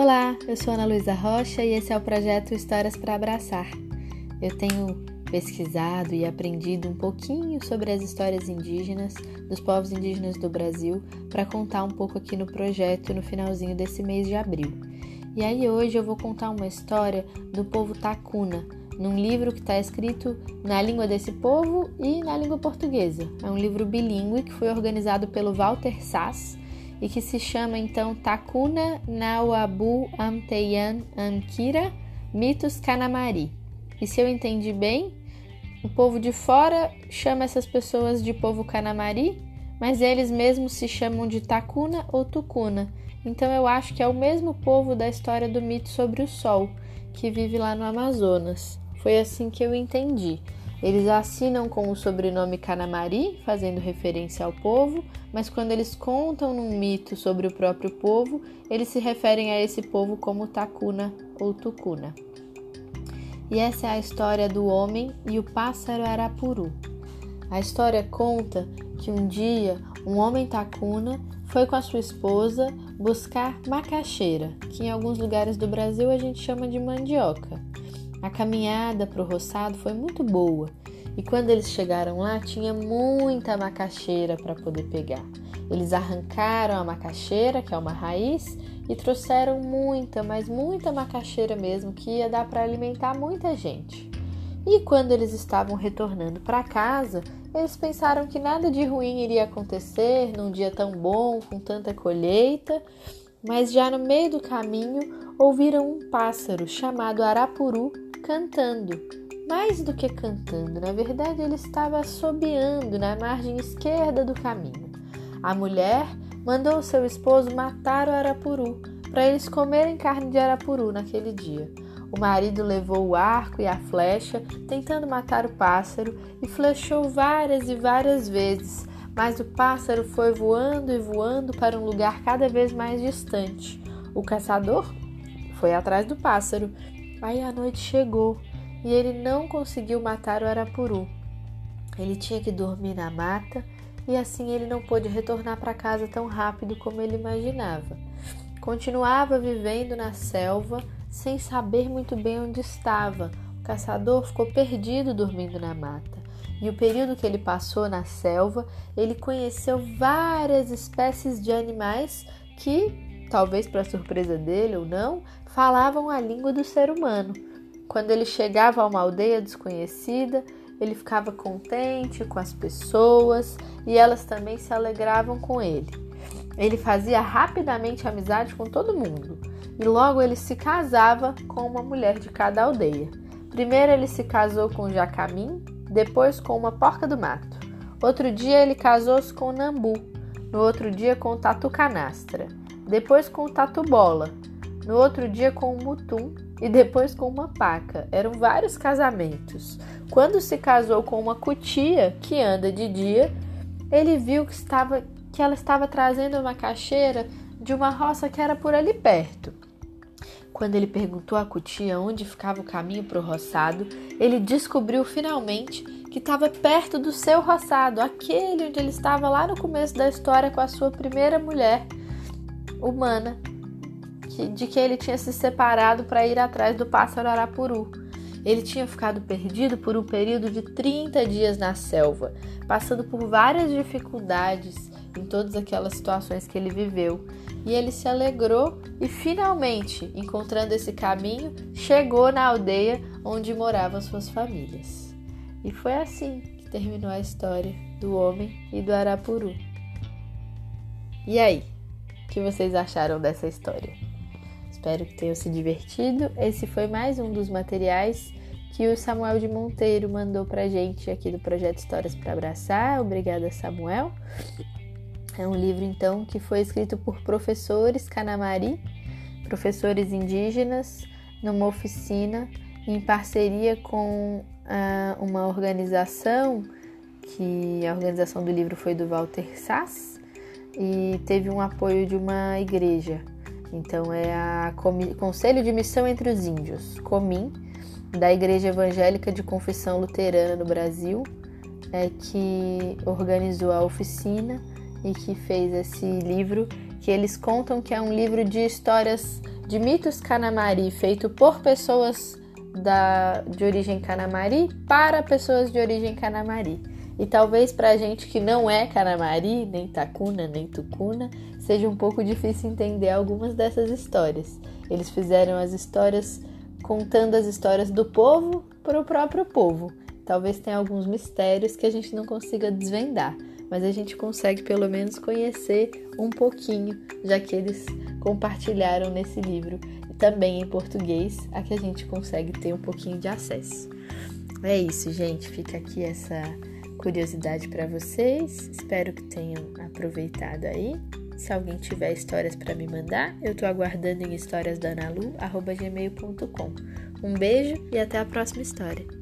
Olá, eu sou Ana Luísa Rocha e esse é o projeto Histórias para Abraçar. Eu tenho pesquisado e aprendido um pouquinho sobre as histórias indígenas, dos povos indígenas do Brasil, para contar um pouco aqui no projeto no finalzinho desse mês de abril. E aí hoje eu vou contar uma história do povo Tacuna, num livro que está escrito na língua desse povo e na língua portuguesa. É um livro bilíngue que foi organizado pelo Walter Sass e que se chama então Takuna Nauabu Amteyan Ankira Mitos Kanamari. E se eu entendi bem, o povo de fora chama essas pessoas de povo Kanamari, mas eles mesmos se chamam de Takuna ou Tukuna. Então eu acho que é o mesmo povo da história do mito sobre o sol, que vive lá no Amazonas. Foi assim que eu entendi. Eles assinam com o sobrenome Canamari, fazendo referência ao povo, mas quando eles contam num mito sobre o próprio povo, eles se referem a esse povo como Takuna ou Tukuna. E essa é a história do homem e o pássaro Arapuru. A história conta que um dia um homem Takuna foi com a sua esposa buscar macaxeira, que em alguns lugares do Brasil a gente chama de mandioca. A caminhada para o roçado foi muito boa e quando eles chegaram lá tinha muita macaxeira para poder pegar. Eles arrancaram a macaxeira, que é uma raiz, e trouxeram muita, mas muita macaxeira mesmo, que ia dar para alimentar muita gente. E quando eles estavam retornando para casa, eles pensaram que nada de ruim iria acontecer num dia tão bom, com tanta colheita, mas já no meio do caminho ouviram um pássaro chamado Arapuru cantando. Mais do que cantando, na verdade ele estava assobiando na margem esquerda do caminho. A mulher mandou seu esposo matar o arapuru para eles comerem carne de arapuru naquele dia. O marido levou o arco e a flecha, tentando matar o pássaro, e flechou várias e várias vezes, mas o pássaro foi voando e voando para um lugar cada vez mais distante. O caçador foi atrás do pássaro. Aí a noite chegou e ele não conseguiu matar o arapuru. Ele tinha que dormir na mata e assim ele não pôde retornar para casa tão rápido como ele imaginava. Continuava vivendo na selva sem saber muito bem onde estava. O caçador ficou perdido dormindo na mata. E o período que ele passou na selva, ele conheceu várias espécies de animais que, talvez para surpresa dele ou não, falavam a língua do ser humano. Quando ele chegava a uma aldeia desconhecida, ele ficava contente com as pessoas e elas também se alegravam com ele. Ele fazia rapidamente amizade com todo mundo e logo ele se casava com uma mulher de cada aldeia. Primeiro ele se casou com Jacamim, depois com uma porca do mato. Outro dia ele casou-se com Nambu, no outro dia com Tatu Canastra, depois com Tatu Bola, no outro dia com o Mutum e depois com uma paca. Eram vários casamentos. Quando se casou com uma cutia que anda de dia, ele viu que, estava, que ela estava trazendo uma caixeira de uma roça que era por ali perto. Quando ele perguntou à cutia onde ficava o caminho para o roçado, ele descobriu finalmente que estava perto do seu roçado, aquele onde ele estava lá no começo da história com a sua primeira mulher humana, de que ele tinha se separado para ir atrás do pássaro arapuru. Ele tinha ficado perdido por um período de 30 dias na selva, passando por várias dificuldades em todas aquelas situações que ele viveu. E ele se alegrou e finalmente, encontrando esse caminho, chegou na aldeia onde moravam suas famílias. E foi assim que terminou a história do homem e do arapuru. E aí, que vocês acharam dessa história? Espero que tenham se divertido. Esse foi mais um dos materiais que o Samuel de Monteiro mandou pra gente aqui do projeto Histórias para Abraçar. Obrigada, Samuel. É um livro então que foi escrito por professores Canamari, professores indígenas, numa oficina em parceria com uh, uma organização que a organização do livro foi do Walter Sass e teve um apoio de uma igreja então é a Conselho de Missão entre os Índios, COMIN, da Igreja Evangélica de Confissão Luterana no Brasil, é, que organizou a oficina e que fez esse livro, que eles contam que é um livro de histórias de mitos Canamari feito por pessoas da, de origem Canamari para pessoas de origem Canamari. E talvez para gente que não é Canamari, nem Tacuna, nem Tucuna, seja um pouco difícil entender algumas dessas histórias. Eles fizeram as histórias contando as histórias do povo para o próprio povo. Talvez tenha alguns mistérios que a gente não consiga desvendar, mas a gente consegue pelo menos conhecer um pouquinho, já que eles compartilharam nesse livro, também em português, a que a gente consegue ter um pouquinho de acesso. É isso, gente. Fica aqui essa curiosidade para vocês. Espero que tenham aproveitado aí. Se alguém tiver histórias para me mandar, eu estou aguardando em historiasdanalu@gmail.com. Um beijo e até a próxima história.